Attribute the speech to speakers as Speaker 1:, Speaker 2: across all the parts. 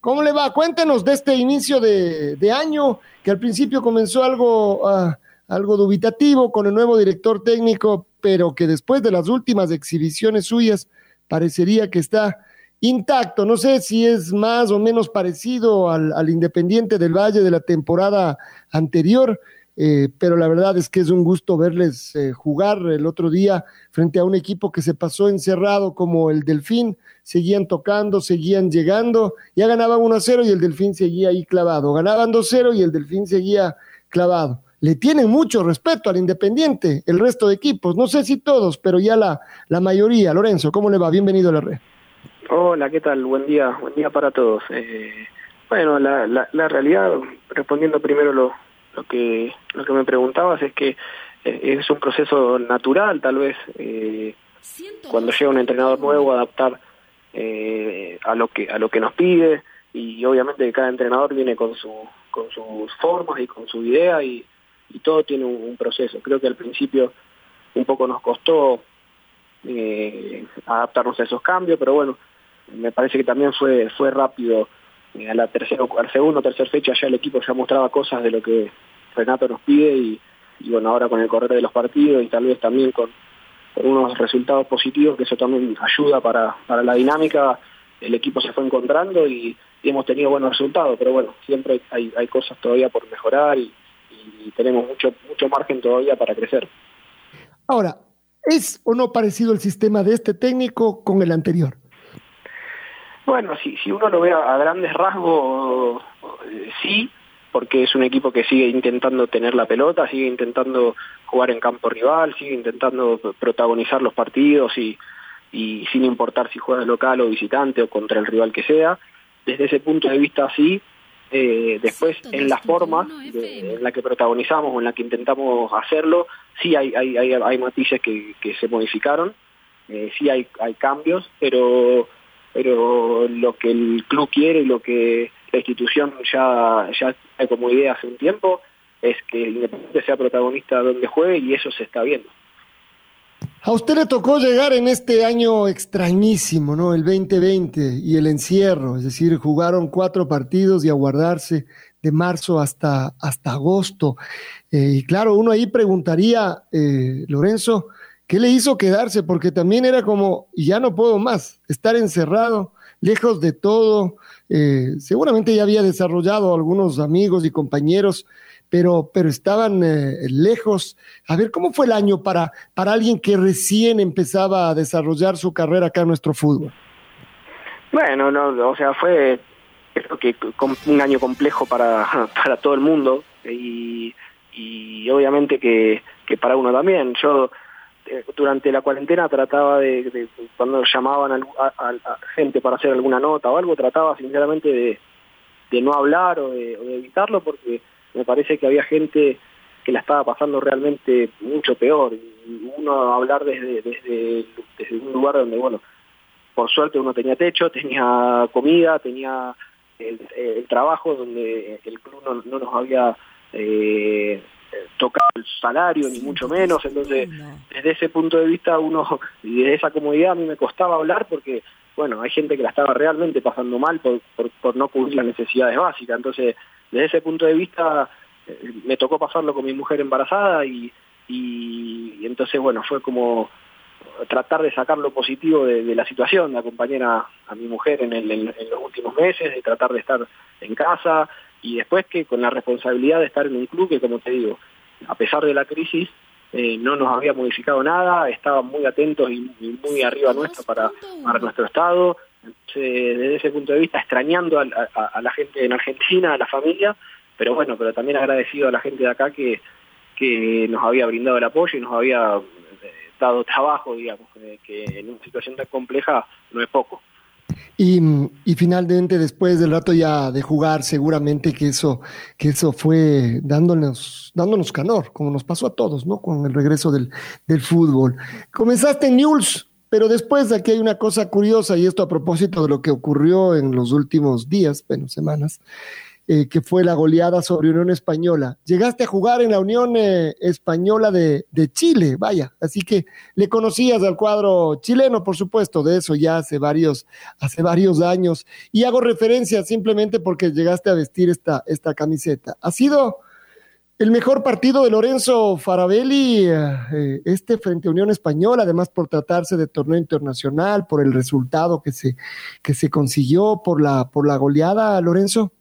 Speaker 1: ¿Cómo le va? Cuéntenos de este inicio de, año, que al principio comenzó algo, ah, algo dubitativo con el nuevo director técnico, pero que después de las últimas exhibiciones suyas parecería que está intacto. No sé si es más o menos parecido al, Independiente del Valle de la temporada anterior, eh, pero la verdad es que es un gusto verles eh, jugar el otro día frente a un equipo que se pasó encerrado como el Delfín seguían tocando, seguían llegando, ya ganaban 1 a 0 y el Delfín seguía ahí clavado, ganaban 2 a 0 y el Delfín seguía clavado. Le tienen mucho respeto al Independiente, el resto de equipos, no sé si todos, pero ya la, la mayoría. Lorenzo, ¿cómo le va? Bienvenido a la red.
Speaker 2: Hola, ¿qué tal? Buen día, buen día para todos. Eh, bueno, la, la, realidad, respondiendo primero lo, lo, que, lo que me preguntabas, es que eh, es un proceso natural, tal vez, eh, cuando llega un entrenador nuevo, adaptar eh, a lo que a lo que nos pide y obviamente cada entrenador viene con su con sus formas y con su idea y, todo tiene un, proceso. Creo que al principio un poco nos costó eh, adaptarnos a esos cambios pero bueno me parece que también fue fue rápido a la tercera al segundo o tercera fecha ya el equipo ya mostraba cosas de lo que Renato nos pide y, y bueno ahora con el correr de los partidos y tal vez también con unos resultados positivos, que eso también ayuda para, para la dinámica. El equipo se fue encontrando y, hemos tenido buenos resultados, pero bueno, siempre hay, hay cosas todavía por mejorar y, tenemos mucho, mucho margen todavía para crecer.
Speaker 1: Ahora, ¿es o no parecido el sistema de este técnico con el anterior?
Speaker 2: Bueno, si, si uno lo ve a, grandes rasgos, eh, sí, porque es un equipo que sigue intentando tener la pelota, sigue intentando jugar en campo rival, sigue intentando protagonizar los partidos y, sin importar si juega local o visitante o contra el rival que sea. Desde ese punto de vista sí, eh, después en la forma en la que protagonizamos o en la que intentamos hacerlo, sí hay, hay, hay, matices que, se modificaron, eh, sí hay, hay cambios, pero, pero lo que el club quiere y lo que la institución ya, ya hay como idea hace un tiempo, es que Independiente sea protagonista donde juegue y eso se está viendo.
Speaker 1: A usted le tocó llegar en este año extrañísimo, ¿no? El 2020 y el encierro, es decir, jugaron cuatro partidos y aguardarse de marzo hasta, hasta agosto. Eh, y claro, uno ahí preguntaría, eh, Lorenzo, ¿qué le hizo quedarse? Porque también era como, ya no puedo más, estar encerrado, lejos de todo. Eh, seguramente ya había desarrollado algunos amigos y compañeros, pero, pero estaban eh, lejos. A ver, ¿cómo fue el año para, para alguien que recién empezaba a desarrollar su carrera acá en nuestro fútbol?
Speaker 2: Bueno, no, o sea, fue creo que un año complejo para, para todo el mundo y, y obviamente que, que para uno también. Yo durante la cuarentena trataba de, cuando llamaban a, gente para hacer alguna nota o algo, trataba sinceramente de, no hablar o de, evitarlo porque me parece que había gente que la estaba pasando realmente mucho peor. Y uno hablar desde, desde, un lugar donde, bueno, por suerte uno tenía techo, tenía comida, tenía el, trabajo donde el club no, nos había... Eh, tocar el salario, ni mucho menos. Entonces, desde ese punto de vista, uno, y desde esa comodidad, a mí me costaba hablar porque, bueno, hay gente que la estaba realmente pasando mal por, por, no cubrir las necesidades básicas. Entonces, desde ese punto de vista, eh, me tocó pasarlo con mi mujer embarazada y, y, entonces, bueno, fue como tratar de sacar lo positivo de, la situación, de acompañar a, mi mujer en, en, los últimos meses, de tratar de estar en casa, y después que con la responsabilidad de estar en un club que, como te digo, a pesar de la crisis, eh, no nos había modificado nada, estaban muy atentos y, muy arriba nuestro para, para nuestro estado. desde ese punto de vista, extrañando a, la gente en Argentina, a la familia, pero bueno, pero también agradecido a la gente de acá que, que nos había brindado el apoyo y nos había eh, dado trabajo, digamos, que en una situación tan compleja no es poco.
Speaker 1: Y, finalmente, después del rato ya de jugar, seguramente que eso, que eso fue dándonos, dándonos calor, como nos pasó a todos, ¿no? Con el regreso del, del fútbol. Comenzaste en News, pero después aquí hay una cosa curiosa, y esto a propósito de lo que ocurrió en los últimos días, bueno, semanas. Eh, que fue la goleada sobre Unión Española. Llegaste a jugar en la Unión eh, Española de, Chile, vaya, así que le conocías al cuadro chileno, por supuesto, de eso ya hace varios, hace varios años. Y hago referencia simplemente porque llegaste a vestir esta, esta camiseta. Ha sido el mejor partido de Lorenzo Farabelli, eh, este frente a Unión Española, además por tratarse de torneo internacional, por el resultado que se, que se consiguió, por la, por la goleada, Lorenzo.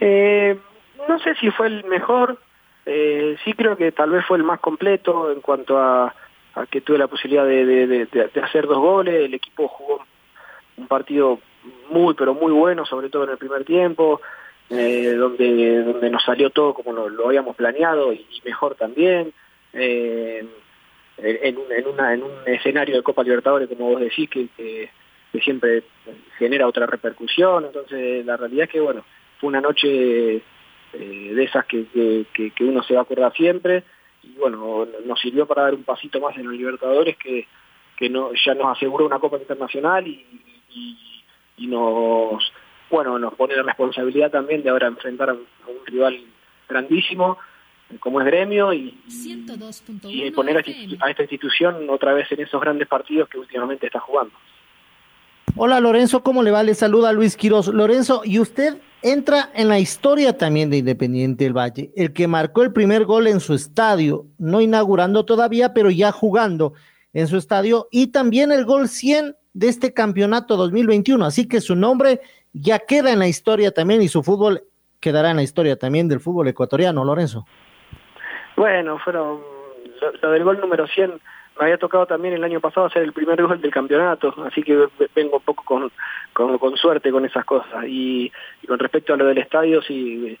Speaker 2: Eh, no sé si fue el mejor, eh, sí creo que tal vez fue el más completo en cuanto a, que tuve la posibilidad de, hacer dos goles, el equipo jugó un partido muy pero muy bueno, sobre todo en el primer tiempo, eh, donde, donde nos salió todo como lo, habíamos planeado y, mejor también. Eh, en, un, en, una, en un escenario de Copa Libertadores, como vos decís, que, que, que siempre genera otra repercusión, entonces la realidad es que, bueno, fue una noche eh, de esas que, que, uno se va a acordar siempre y bueno, nos sirvió para dar un pasito más en los Libertadores que, que no, ya nos aseguró una Copa Internacional y, y, nos bueno nos pone la responsabilidad también de ahora enfrentar a un, rival grandísimo como es gremio y, y poner a, a esta institución otra vez en esos grandes partidos que últimamente está jugando.
Speaker 3: Hola Lorenzo, ¿cómo le va? Le saluda Luis Quiroz. Lorenzo, ¿y usted entra en la historia también de Independiente del Valle, el que marcó el primer gol en su estadio, no inaugurando todavía, pero ya jugando en su estadio, y también el gol 100 de este campeonato 2021, así que su nombre ya queda en la historia también y su fútbol quedará en la historia también del fútbol ecuatoriano, Lorenzo.
Speaker 2: Bueno, fueron lo, del gol número 100 me había tocado también el año pasado hacer el primer gol del campeonato, así que vengo un poco con, con, suerte con esas cosas. Y, con respecto a lo del estadio, sí,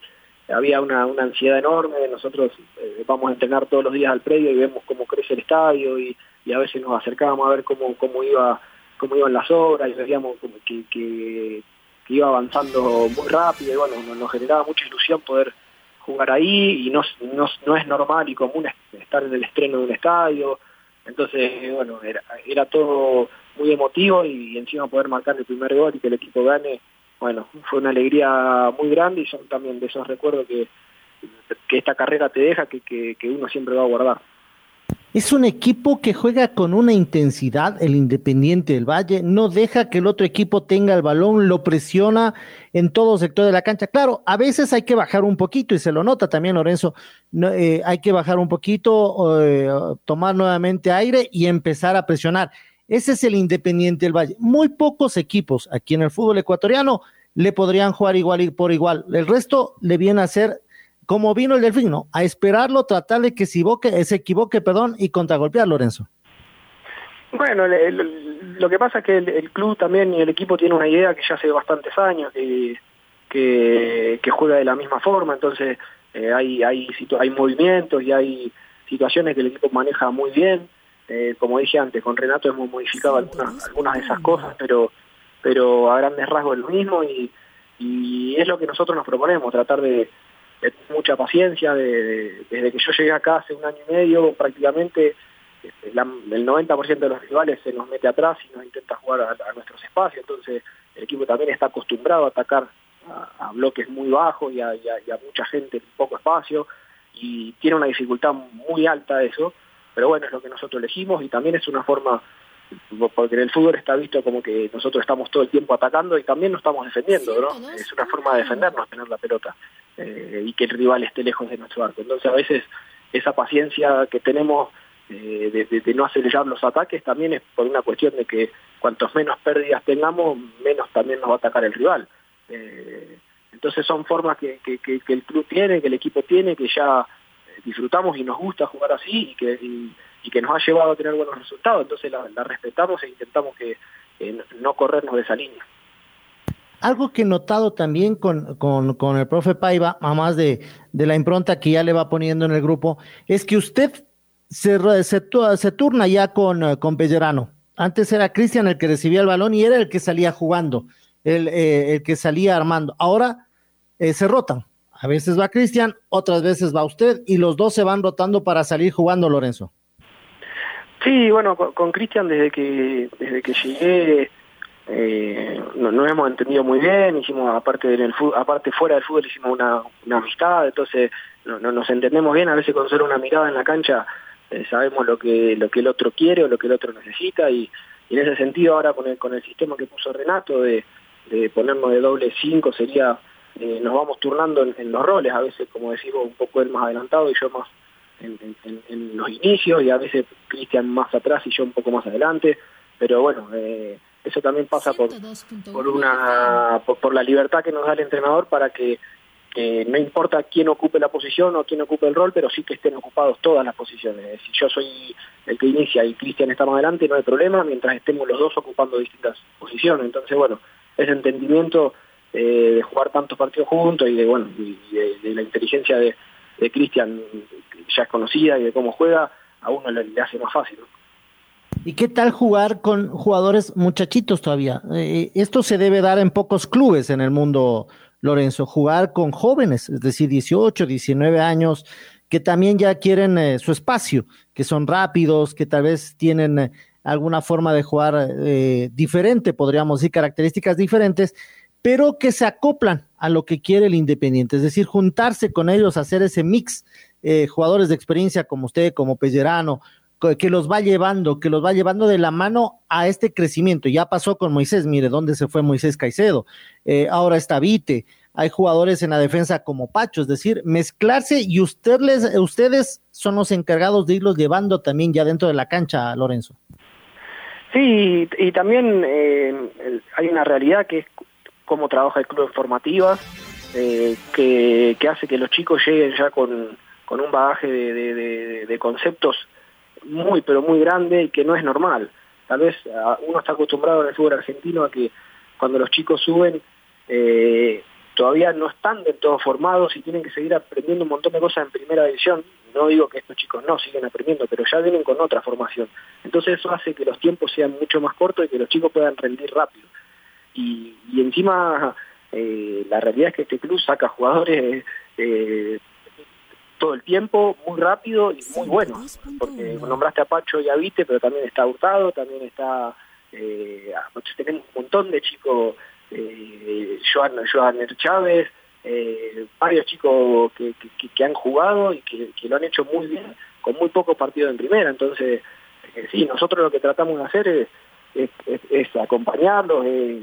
Speaker 2: había una, una ansiedad enorme. Nosotros eh, vamos a entrenar todos los días al predio y vemos cómo crece el estadio y, a veces nos acercábamos a ver cómo, cómo, iba, cómo iban las obras y veíamos que, que, iba avanzando muy rápido y bueno, nos, generaba mucha ilusión poder jugar ahí y no, no, no es normal y común estar en el estreno de un estadio entonces, bueno, era, era todo muy emotivo y encima poder marcar el primer gol y que el equipo gane, bueno, fue una alegría muy grande y son también de esos recuerdos que, que esta carrera te deja que, que, que uno siempre va a guardar.
Speaker 3: Es un equipo que juega con una intensidad, el Independiente del Valle, no deja que el otro equipo tenga el balón, lo presiona en todo sector de la cancha. Claro, a veces hay que bajar un poquito y se lo nota también Lorenzo, eh, hay que bajar un poquito, eh, tomar nuevamente aire y empezar a presionar. Ese es el Independiente del Valle. Muy pocos equipos aquí en el fútbol ecuatoriano le podrían jugar igual y por igual. El resto le viene a ser como vino el Delfín, ¿no? A esperarlo, tratar de que se equivoque, se equivoque perdón, y contragolpear, Lorenzo.
Speaker 2: Bueno, lo que pasa es que el, club también y el equipo tiene una idea que ya hace bastantes años, que, que, juega de la misma forma, entonces eh, hay, hay, hay movimientos y hay situaciones que el equipo maneja muy bien. Eh, como dije antes, con Renato hemos modificado algunas, algunas de esas cosas, pero, pero a grandes rasgos es lo mismo y, y es lo que nosotros nos proponemos, tratar de, mucha paciencia, desde que yo llegué acá hace un año y medio, prácticamente este, el 90% de los rivales se nos mete atrás y nos intenta jugar a, nuestros espacios, entonces el equipo también está acostumbrado a atacar a, bloques muy bajos y a, mucha gente en poco espacio, y tiene una dificultad muy alta eso, pero bueno, es lo que nosotros elegimos y también es una forma porque en el fútbol está visto como que nosotros estamos todo el tiempo atacando y también nos estamos defendiendo, ¿no? Es una forma de defendernos tener la pelota eh, y que el rival esté lejos de nuestro arco. Entonces a veces esa paciencia que tenemos eh, de, no acelerar los ataques también es por una cuestión de que cuantos menos pérdidas tengamos, menos también nos va a atacar el rival. Eh, entonces son formas que, que, el club tiene, que el equipo tiene, que ya disfrutamos y nos gusta jugar así y que, y, que nos ha llevado a tener buenos resultados. Entonces la, respetamos e intentamos que no corrernos de esa línea.
Speaker 3: Algo que he notado también con, con, el profe Paiva, además de, de, la impronta que ya le va poniendo en el grupo, es que usted se, se, se turna ya con, con Pellerano. Antes era Cristian el que recibía el balón y era el que salía jugando, el, eh, el que salía armando. Ahora eh, se rotan. A veces va Cristian, otras veces va usted y los dos se van rotando para salir jugando, Lorenzo.
Speaker 2: Sí, bueno, con, Cristian desde que desde que llegué eh, nos hemos entendido muy bien, hicimos aparte del aparte fuera del fútbol hicimos una, amistad, entonces no, nos entendemos bien, a veces con solo una mirada en la cancha eh, sabemos lo que lo que el otro quiere o lo que el otro necesita y, en ese sentido ahora con el con el sistema que puso Renato de, de ponernos de doble cinco sería eh, nos vamos turnando en, los roles, a veces, como decimos, un poco él más adelantado y yo más en, los inicios, y a veces Cristian más atrás y yo un poco más adelante, pero bueno, eh, eso también pasa por, por una por, la libertad que nos da el entrenador para que no importa quién ocupe la posición o quién ocupe el rol, pero sí que estén ocupados todas las posiciones. Si yo soy el que inicia y Cristian está más adelante, no hay problema, mientras estemos los dos ocupando distintas posiciones. Entonces, bueno, ese entendimiento eh, de jugar tantos partidos juntos y de bueno de, la inteligencia de, Cristian ya es conocida y de cómo juega, a uno le, hace más fácil.
Speaker 3: ¿Y qué tal jugar con jugadores muchachitos todavía? Eh, esto se debe dar en pocos clubes en el mundo, Lorenzo, jugar con jóvenes, es decir, 18, 19 años, que también ya quieren eh, su espacio, que son rápidos, que tal vez tienen alguna forma de jugar diferente, podríamos decir, características diferentes, pero que se acoplan a lo que quiere el Independiente, es decir, juntarse con ellos, hacer ese mix, eh, jugadores de experiencia como usted, como Pellerano, que los va llevando, que los va llevando de la mano a este crecimiento. Ya pasó con Moisés, mire dónde se fue Moisés Caicedo, eh, ahora está Vite, hay jugadores en la defensa como Pacho, es decir, mezclarse y ustedes son los encargados de irlos llevando también ya dentro de la cancha, Lorenzo.
Speaker 2: Sí, y, también eh, hay una realidad que es cómo trabaja el club en formativas, eh, que, hace que los chicos lleguen ya con, un bagaje de, conceptos muy, pero muy grande y que no es normal. Tal vez uno está acostumbrado en el fútbol argentino a que cuando los chicos suben eh, todavía no están del todo formados y tienen que seguir aprendiendo un montón de cosas en primera división. No digo que estos chicos no siguen aprendiendo, pero ya vienen con otra formación. Entonces eso hace que los tiempos sean mucho más cortos y que los chicos puedan rendir rápido y, encima eh, la realidad es que este club saca jugadores eh, todo el tiempo, muy rápido y muy bueno, porque nombraste a Pacho y a Vite, pero también está Hurtado, también está, eh, tenemos un montón de chicos, eh, Joan, Joan Chávez, eh, varios chicos que, que, han jugado y que, lo han hecho muy bien, con muy pocos partidos en primera, entonces sí, nosotros lo que tratamos de hacer es, es, es acompañarlos, es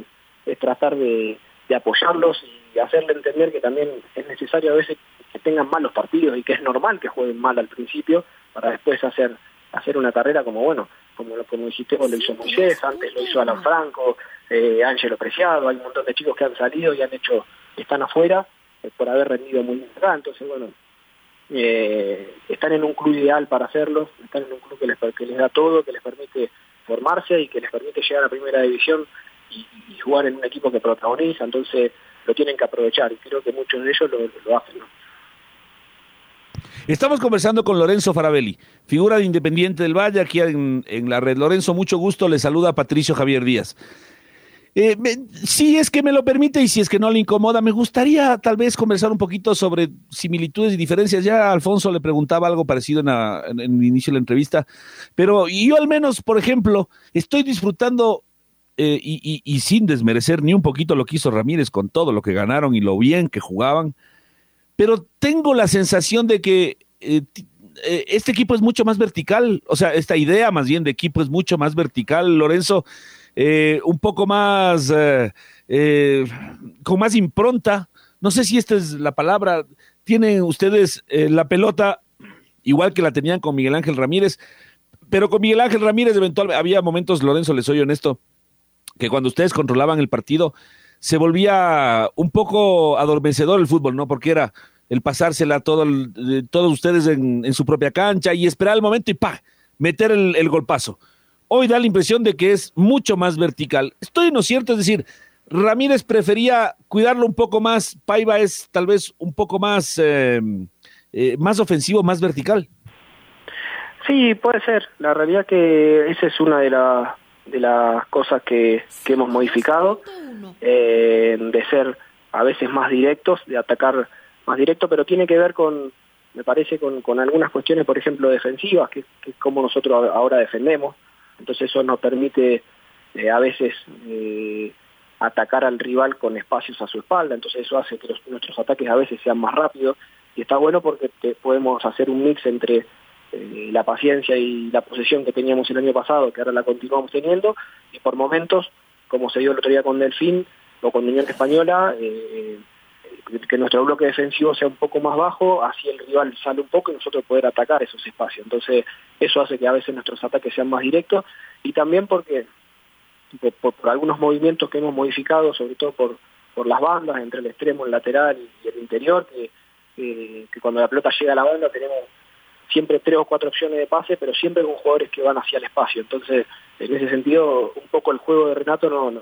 Speaker 2: tratar de, apoyarlos y hacerle entender que también es necesario a veces que tengan malos partidos y que es normal que jueguen mal al principio para después hacer hacer una carrera como bueno como como dijiste vos lo hizo Moisés antes lo hizo Alan Franco eh, Ángelo Preciado hay un montón de chicos que han salido y han hecho están afuera eh, por haber rendido muy bien acá. Entonces bueno eh, están en un club ideal para hacerlo están en un club que les, que les da todo que les permite formarse y que les permite llegar a primera división y, jugar en un equipo que protagoniza, entonces lo tienen que aprovechar y creo que muchos de ellos lo, hacen.
Speaker 4: Estamos conversando con Lorenzo Farabelli, figura de Independiente del Valle aquí en, la red. Lorenzo, mucho gusto, le saluda Patricio Javier Díaz. Eh, si es que me lo permite y si es que no le incomoda, me gustaría tal vez conversar un poquito sobre similitudes y diferencias. Ya Alfonso le preguntaba algo parecido en, en el inicio de la entrevista, pero yo al menos, por ejemplo, estoy disfrutando eh, y, sin desmerecer ni un poquito lo que hizo Ramírez con todo lo que ganaron y lo bien que jugaban, pero tengo la sensación de que eh, eh, este equipo es mucho más vertical, o sea, esta idea más bien de equipo es mucho más vertical, Lorenzo, un poco más, con más impronta, no sé si esta es la palabra, tienen ustedes la pelota igual que la tenían con Miguel Ángel Ramírez, pero con Miguel Ángel Ramírez eventualmente había momentos, Lorenzo, les soy honesto, que cuando ustedes controlaban el partido se volvía un poco adormecedor el fútbol, ¿no? Porque era el pasársela todo todos ustedes en, su propia cancha y esperar el momento y ¡pa! meter el, golpazo. Hoy da la impresión de que es mucho más vertical. Estoy en lo cierto, es decir, Ramírez prefería cuidarlo un poco más, Paiva es tal vez un poco más, eh, eh, más ofensivo, más vertical.
Speaker 2: Sí, puede ser. La realidad que esa es una de, de las cosas que, que hemos modificado, eh, de ser a veces más directos, de atacar más directo, pero tiene que ver con, me parece, con, con algunas cuestiones, por ejemplo, defensivas, que, es como nosotros ahora defendemos. Entonces eso nos permite eh, a veces eh, atacar al rival con espacios a su espalda, entonces eso hace que nuestros ataques a veces sean más rápidos y está bueno porque podemos hacer un mix entre eh, la paciencia y la posesión que teníamos el año pasado, que ahora la continuamos teniendo, y por momentos, como se dio el otro día con Delfín o con Unión Española, eh, que nuestro bloque defensivo sea un poco más bajo, así el rival sale un poco y nosotros poder atacar esos espacios. Entonces, eso hace que a veces nuestros ataques sean más directos y también porque por, algunos movimientos que hemos modificado, sobre todo por, por las bandas, entre el extremo, el lateral y, el interior, que cuando la pelota llega a la banda tenemos siempre tres o cuatro opciones de pase, pero siempre con jugadores que van hacia el espacio. Entonces, en ese sentido, un poco el juego de Renato no, no,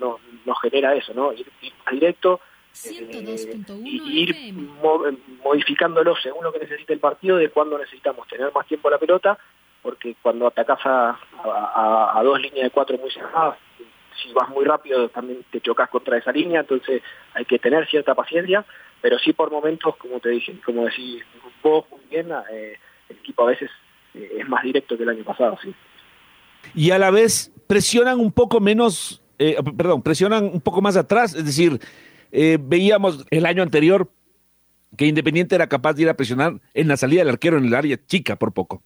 Speaker 2: no, no genera eso, ¿no? Ir, directo eh, y ir modificándolo según lo que necesita el partido, de cuándo necesitamos tener más tiempo la pelota, porque cuando atacás a, a, dos líneas de cuatro muy cerradas, si vas muy rápido también te chocas contra esa línea, entonces hay que tener cierta paciencia, pero sí por momentos, como te dije, como decís vos muy bien, eh, el equipo a veces eh, es más directo que el año pasado, sí.
Speaker 4: Y a la vez presionan un poco menos, eh, perdón, presionan un poco más atrás, es decir, eh, veíamos el año anterior que Independiente era capaz de ir a presionar en la salida del arquero en el área chica por poco.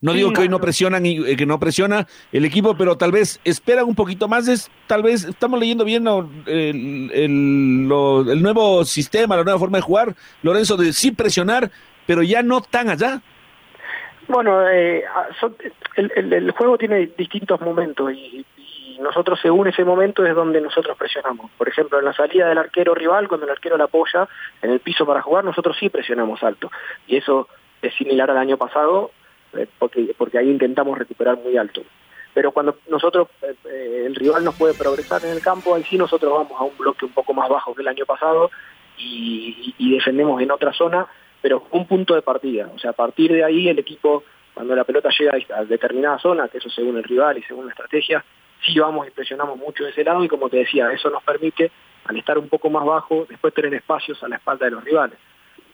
Speaker 4: No digo que hoy no presionan y que no presiona el equipo, pero tal vez esperan un poquito más. Es tal vez estamos leyendo bien el, el, nuevo sistema, la nueva forma de jugar. Lorenzo de sí presionar, pero ya no tan allá.
Speaker 2: Bueno, eh, el, juego tiene distintos momentos y, nosotros según ese momento es donde nosotros presionamos. Por ejemplo, en la salida del arquero rival, cuando el arquero la apoya en el piso para jugar, nosotros sí presionamos alto. Y eso es similar al año pasado, eh, porque, porque ahí intentamos recuperar muy alto. Pero cuando nosotros, eh, el rival nos puede progresar en el campo, ahí sí nosotros vamos a un bloque un poco más bajo que el año pasado y defendemos en otra zona pero un punto de partida. O sea, a partir de ahí el equipo, cuando la pelota llega a determinada zona, que eso según el rival y según la estrategia, sí vamos y presionamos mucho de ese lado y como te decía, eso nos permite, al estar un poco más bajo, después tener espacios a la espalda de los rivales.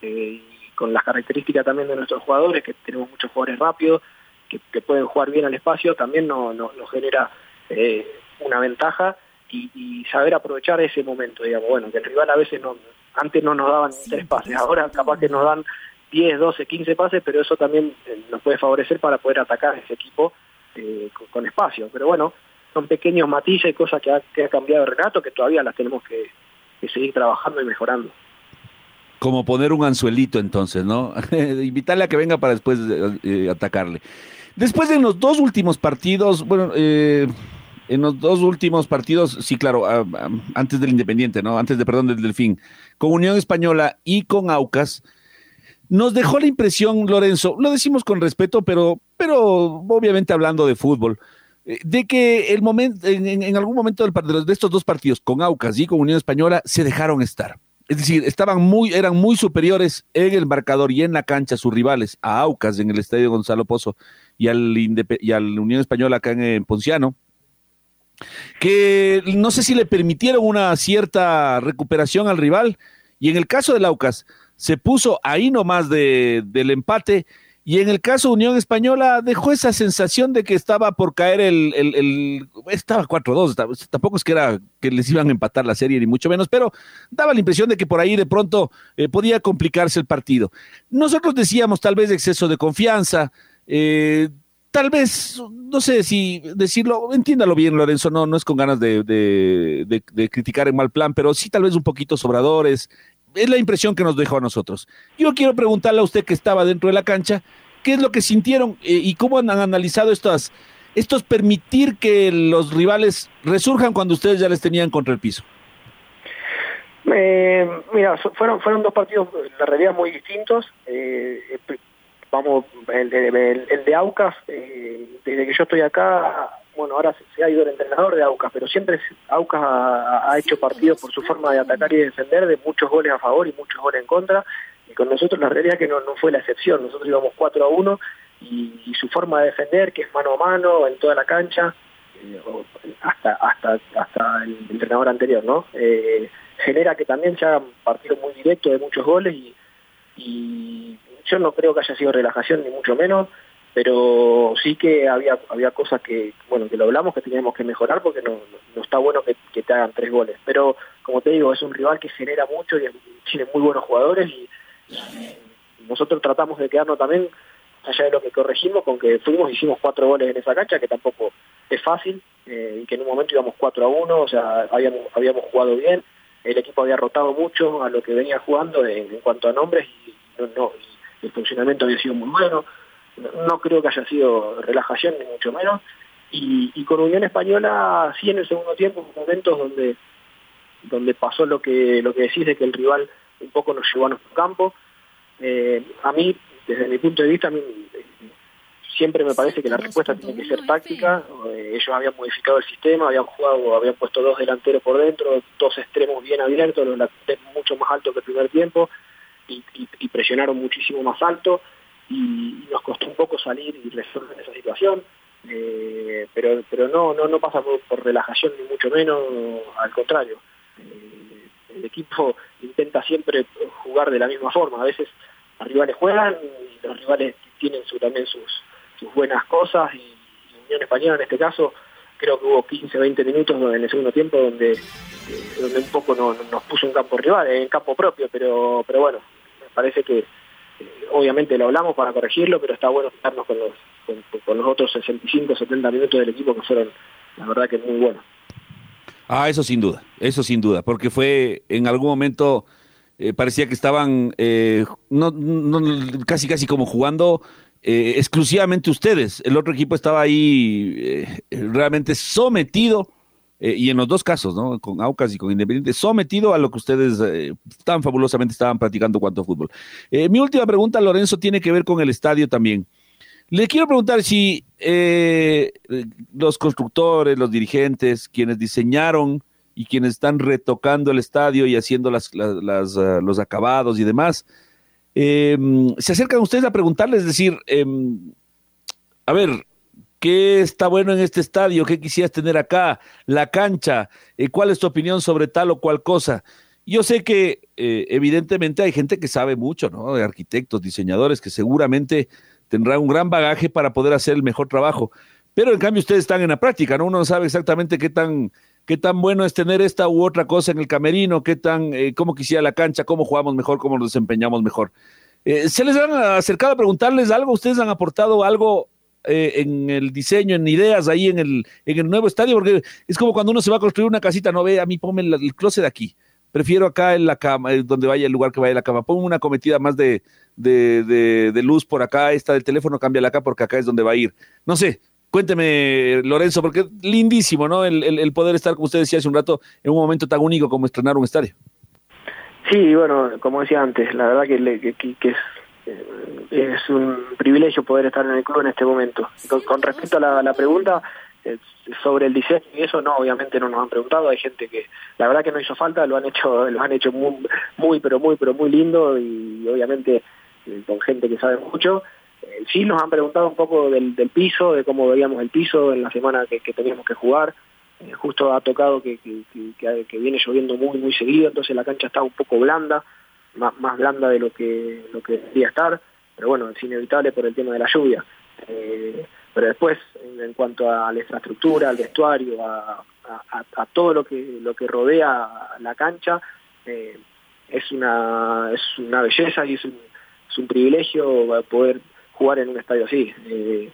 Speaker 2: Eh, y con las características también de nuestros jugadores, que tenemos muchos jugadores rápidos, que, pueden jugar bien al espacio, también nos genera eh, una ventaja y, y, saber aprovechar ese momento, digamos, bueno, que el rival a veces no, antes no nos daban tres pases, ahora capaz que nos dan 10, 12, 15 pases, pero eso también eh, nos puede favorecer para poder atacar a ese equipo eh, con, espacio. Pero bueno, son pequeños matices y cosas que ha, que ha cambiado Renato que todavía las tenemos que, seguir trabajando y mejorando.
Speaker 4: Como poner un anzuelito entonces, ¿no? Invitarle a que venga para después eh, atacarle. Después de los dos últimos partidos, bueno, eh, en los dos últimos partidos, sí, claro, antes del Independiente, ¿no? Antes de, perdón, del Delfín, con Unión Española y con Aucas, nos dejó la impresión, Lorenzo, lo decimos con respeto, pero, pero obviamente hablando de fútbol, eh, de que el momento, en, algún momento de estos dos partidos, con Aucas y con Unión Española, se dejaron estar. Es decir, estaban muy, eran muy superiores en el marcador y en la cancha sus rivales, a Aucas en el Estadio Gonzalo Pozo y al, y al Unión Española acá en Ponciano que no sé si le permitieron una cierta recuperación al rival. Y en el caso del Aucas, se puso ahí nomás de, del empate. Y en el caso Unión Española dejó esa sensación de que estaba por caer el, el, estaba 4-2, tampoco es que era que les iban a empatar la serie ni mucho menos, pero daba la impresión de que por ahí de pronto eh, podía complicarse el partido. Nosotros decíamos tal vez exceso de confianza, eh, tal vez, no sé si decirlo, entiéndalo bien, Lorenzo, no, no es con ganas de, de, criticar en mal plan, pero sí tal vez un poquito sobradores. Es la impresión que nos dejó a nosotros. Yo quiero preguntarle a usted que estaba dentro de la cancha, ¿qué es lo que sintieron eh, y cómo han analizado estas, estos permitir que los rivales resurjan cuando ustedes ya les tenían contra el piso?
Speaker 2: Eh, mira, fueron fueron dos partidos, la realidad, muy distintos. Eh, vamos, el de, el, de Aucas, eh, desde que yo estoy acá, bueno, ahora se, ha ido el entrenador de Aucas, pero siempre Aucas ha, hecho partidos por su forma de atacar y defender, de muchos goles a favor y muchos goles en contra. Y con nosotros la realidad es que no, no fue la excepción. Nosotros íbamos 4 a 1 y, su forma de defender, que es mano a mano en toda la cancha, eh, hasta, hasta, hasta el entrenador anterior, ¿no? Eh, genera que también se hagan partidos muy directos de muchos goles y, y yo no creo que haya sido relajación ni mucho menos, pero sí que había había cosas que, bueno, que lo hablamos que teníamos que mejorar porque no, no está bueno que, te hagan tres goles. Pero, como te digo, es un rival que genera mucho y tiene muy buenos jugadores y, nosotros tratamos de quedarnos también, allá de lo que corregimos, con que fuimos hicimos cuatro goles en esa cancha, que tampoco es fácil, eh, y que en un momento íbamos 4 a 1, o sea, habíamos, habíamos jugado bien, el equipo había rotado mucho a lo que venía jugando en, cuanto a nombres y, no, el funcionamiento había sido muy bueno. No, creo que haya sido relajación, ni mucho menos. Y, con Unión Española, sí en el segundo tiempo, momentos donde donde pasó lo que lo que decís de que el rival un poco nos llevó a nuestro campo. Eh, a mí, desde mi punto de vista, siempre me parece que la respuesta tiene que ser táctica. Eh, ellos habían modificado el sistema, habían jugado, habían puesto dos delanteros por dentro, dos extremos bien abiertos, los mucho más alto que el primer tiempo y, presionaron muchísimo más alto y, nos costó un poco salir y resolver esa situación. Eh, pero pero no no no pasa por, relajación ni mucho menos al contrario eh, el equipo intenta siempre jugar de la misma forma a veces los rivales juegan y los rivales tienen su, también sus, sus buenas cosas y, Unión Española en este caso creo que hubo 15, 20 minutos en el segundo tiempo donde, eh, donde un poco no, nos puso un campo rival, en campo propio, pero, pero bueno, parece que eh, obviamente lo hablamos para corregirlo, pero está bueno estarnos con los, con, los otros 65, 70 minutos del equipo que fueron, la verdad que muy buenos.
Speaker 4: Ah, eso sin duda, eso sin duda, porque fue en algún momento... Eh, parecía que estaban no, no, casi casi como jugando eh, exclusivamente ustedes. El otro equipo estaba ahí eh, realmente sometido, eh, y en los dos casos, ¿no? Con Aucas y con Independiente, sometido a lo que ustedes tan fabulosamente estaban practicando cuanto fútbol. mi última pregunta, Lorenzo, tiene que ver con el estadio también. Le quiero preguntar si los constructores, los dirigentes, quienes diseñaron y quienes están retocando el estadio y haciendo los acabados y demás, eh, se acercan ustedes a preguntarles, es decir, em, a ver, ¿qué está bueno en este estadio? ¿Qué quisieras tener acá? La cancha, eh, ¿cuál es tu opinión sobre tal o cual cosa? Yo sé que eh, evidentemente hay gente que sabe mucho, ¿no? De arquitectos, diseñadores, que seguramente tendrán un gran bagaje para poder hacer el mejor trabajo. Pero en cambio ustedes están en la práctica, ¿no? Uno no sabe exactamente qué tan qué tan bueno es tener esta u otra cosa en el camerino, qué tan, eh, cómo quisiera la cancha, cómo jugamos mejor, cómo nos desempeñamos mejor. Eh, ¿Se les han acercado a preguntarles algo? ¿Ustedes han aportado algo eh, en el diseño, en ideas ahí en el, en el nuevo estadio? Porque es como cuando uno se va a construir una casita, no ve, a mí ponme el, el closet aquí. Prefiero acá en la cama, donde vaya el lugar que vaya la cama. Pongo una cometida más de, de, de, luz por acá, esta del teléfono, cámbiala acá porque acá es donde va a ir. No sé, Cuénteme, Lorenzo, porque es lindísimo, ¿no? El, poder estar, como usted decía hace un rato, en un momento tan único como estrenar un estadio.
Speaker 2: Sí, bueno, como decía antes, la verdad que, que, es, eh, es, un privilegio poder estar en el club en este momento. Con, respecto a la, pregunta eh, sobre el diseño y eso, no, obviamente no nos han preguntado. Hay gente que, la verdad que no hizo falta, lo han hecho, lo han hecho muy, muy pero muy, pero muy lindo y obviamente eh, con gente que sabe mucho eh, sí nos han preguntado un poco del, piso, de cómo veíamos el piso en la semana que, teníamos que jugar. Eh, justo ha tocado que, que, viene lloviendo muy muy seguido, entonces la cancha está un poco blanda, más, más blanda de lo que lo que debería estar, pero bueno, es inevitable por el tema de la lluvia. Eh, pero después, en, cuanto a la infraestructura, al vestuario, a, a, todo lo que lo que rodea la cancha, es una es una belleza y es un, es un privilegio poder jugar en un estadio así. Eh,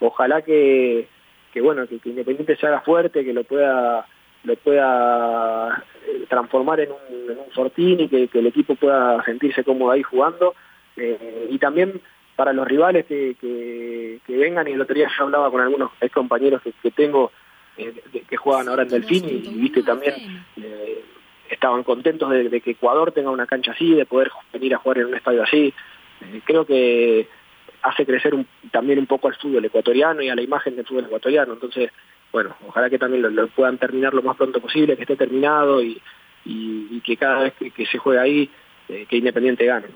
Speaker 2: ojalá que, que bueno que, Independiente se haga fuerte, que lo pueda lo pueda eh, transformar en un, en un fortín y que, el equipo pueda sentirse cómodo ahí jugando. Eh, y también para los rivales que, que, vengan, y el otro día yo hablaba con algunos ex compañeros que, tengo que juegan ahora en Delfín y, viste también estaban contentos de, que Ecuador tenga una cancha así, de poder venir a jugar en un estadio así. Eh, creo que hace crecer también un poco al fútbol ecuatoriano y a la imagen del fútbol ecuatoriano. Entonces, bueno, ojalá que también lo, puedan terminar lo más pronto posible, que esté terminado y, que cada vez que, se juegue ahí, eh, que Independiente gane.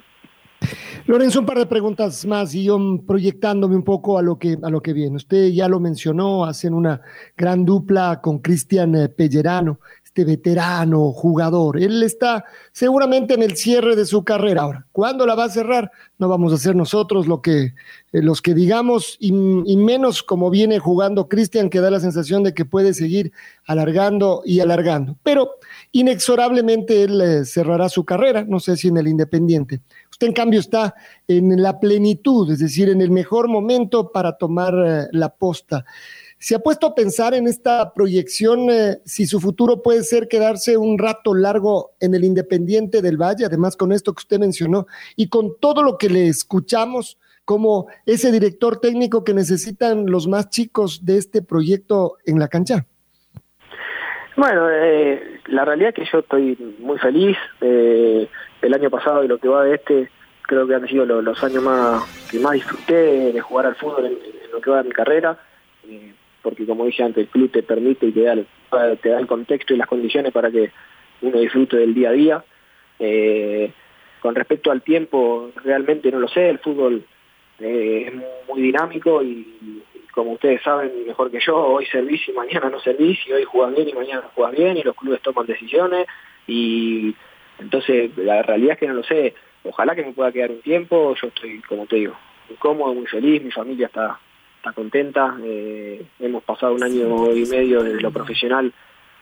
Speaker 1: Lorenzo, un par de preguntas más y yo proyectándome un poco a lo que, a lo que viene. Usted ya lo mencionó, hacen una gran dupla con Cristian eh, Pellerano, este veterano jugador. Él está seguramente en el cierre de su carrera. Ahora, ¿cuándo la va a cerrar? No vamos a ser nosotros lo que, eh, los que digamos, y, menos como viene jugando Cristian, que da la sensación de que puede seguir alargando y alargando. Pero inexorablemente él eh, cerrará su carrera, no sé si en el Independiente. Usted en cambio está en la plenitud, es decir, en el mejor momento para tomar eh, la posta. ¿Se ha puesto a pensar en esta proyección eh, si su futuro puede ser quedarse un rato largo en el Independiente del Valle, además con esto que usted mencionó y con todo lo que le escuchamos como ese director técnico que necesitan los más chicos de este proyecto en la cancha?
Speaker 2: Bueno, eh, la realidad es que yo estoy muy feliz. Eh, el año pasado y lo que va de este, creo que han sido los, años más que más disfruté de jugar al fútbol en, lo que va de mi carrera. Porque como dije antes, el club te permite y te da, te da el contexto y las condiciones para que uno disfrute del día a día. Eh, con respecto al tiempo, realmente no lo sé, el fútbol es muy dinámico y, como ustedes saben mejor que yo, hoy servís y mañana no servís, y hoy jugás bien y mañana no jugás bien, y los clubes toman decisiones, y entonces la realidad es que no lo sé, ojalá que me pueda quedar un tiempo, yo estoy, como te digo, muy cómodo, muy feliz, mi familia está, contenta, eh, hemos pasado un año y medio desde lo profesional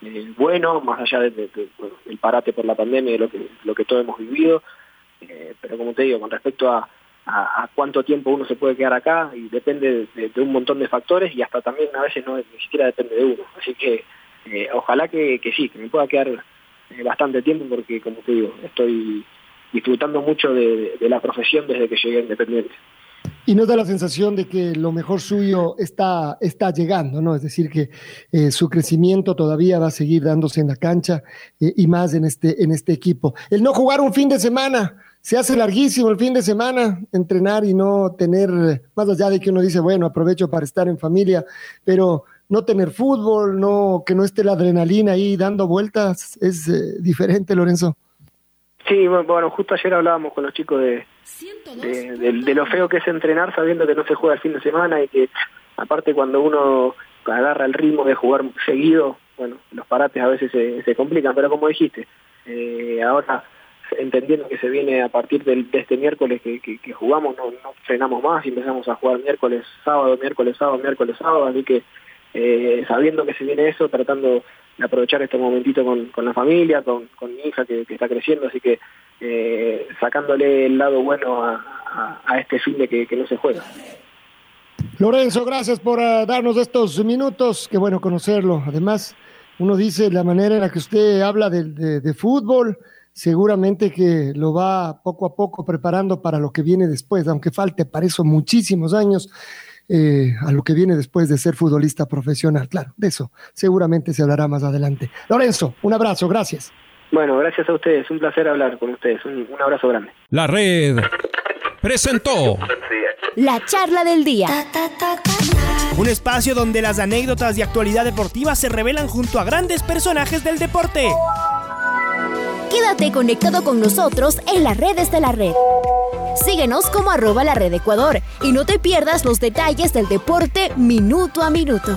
Speaker 2: eh, bueno, más allá del parate por la pandemia y lo que, lo que todos hemos vivido, eh, pero como te digo, con respecto a cuánto tiempo uno se puede quedar acá y depende de, un montón de factores y hasta también a veces no ni siquiera depende de uno. Así que ojalá que, sí, que me pueda quedar bastante tiempo porque, como te digo, estoy disfrutando mucho de, la profesión desde que llegué a Independiente.
Speaker 1: Y nos da la sensación de que lo mejor suyo está, está llegando, ¿no? Es decir, que eh, su crecimiento todavía va a seguir dándose en la cancha y más en este, en este equipo. El no jugar un fin de semana, se hace larguísimo el fin de semana entrenar y no tener, más allá de que uno dice, bueno, aprovecho para estar en familia, pero no tener fútbol, no que no esté la adrenalina ahí dando vueltas, es eh, diferente, Lorenzo.
Speaker 2: Sí, bueno, justo ayer hablábamos con los chicos de, de, lo feo que es entrenar sabiendo que no se juega el fin de semana y que aparte cuando uno agarra el ritmo de jugar seguido, bueno, los parates a veces se, se complican, pero como dijiste, eh, ahora entendiendo que se viene a partir del, de este miércoles que, jugamos, no, frenamos más y empezamos a jugar miércoles, sábado, miércoles, sábado, miércoles, sábado, así que eh, sabiendo que se viene eso, tratando de aprovechar este momentito con, la familia, con, mi hija que, está creciendo, así que eh, sacándole el lado bueno a, este fin de que, no se juega.
Speaker 1: Lorenzo, gracias por uh, darnos estos minutos, qué bueno conocerlo. Además, uno dice la manera en la que usted habla de, de fútbol, seguramente que lo va poco a poco preparando para lo que viene después, aunque falte para eso muchísimos años. Eh, a lo que viene después de ser futbolista profesional. Claro, de eso seguramente se hablará más adelante. Lorenzo, un abrazo, gracias.
Speaker 2: Bueno, gracias a ustedes, un placer hablar con ustedes, un, un abrazo grande.
Speaker 5: La red presentó
Speaker 6: la charla del día.
Speaker 7: Un espacio donde las anécdotas de actualidad deportiva se revelan junto a grandes personajes del deporte.
Speaker 6: Quédate conectado con nosotros en las redes de la red. Síguenos como arroba la red Ecuador y no te pierdas los detalles del deporte minuto a minuto.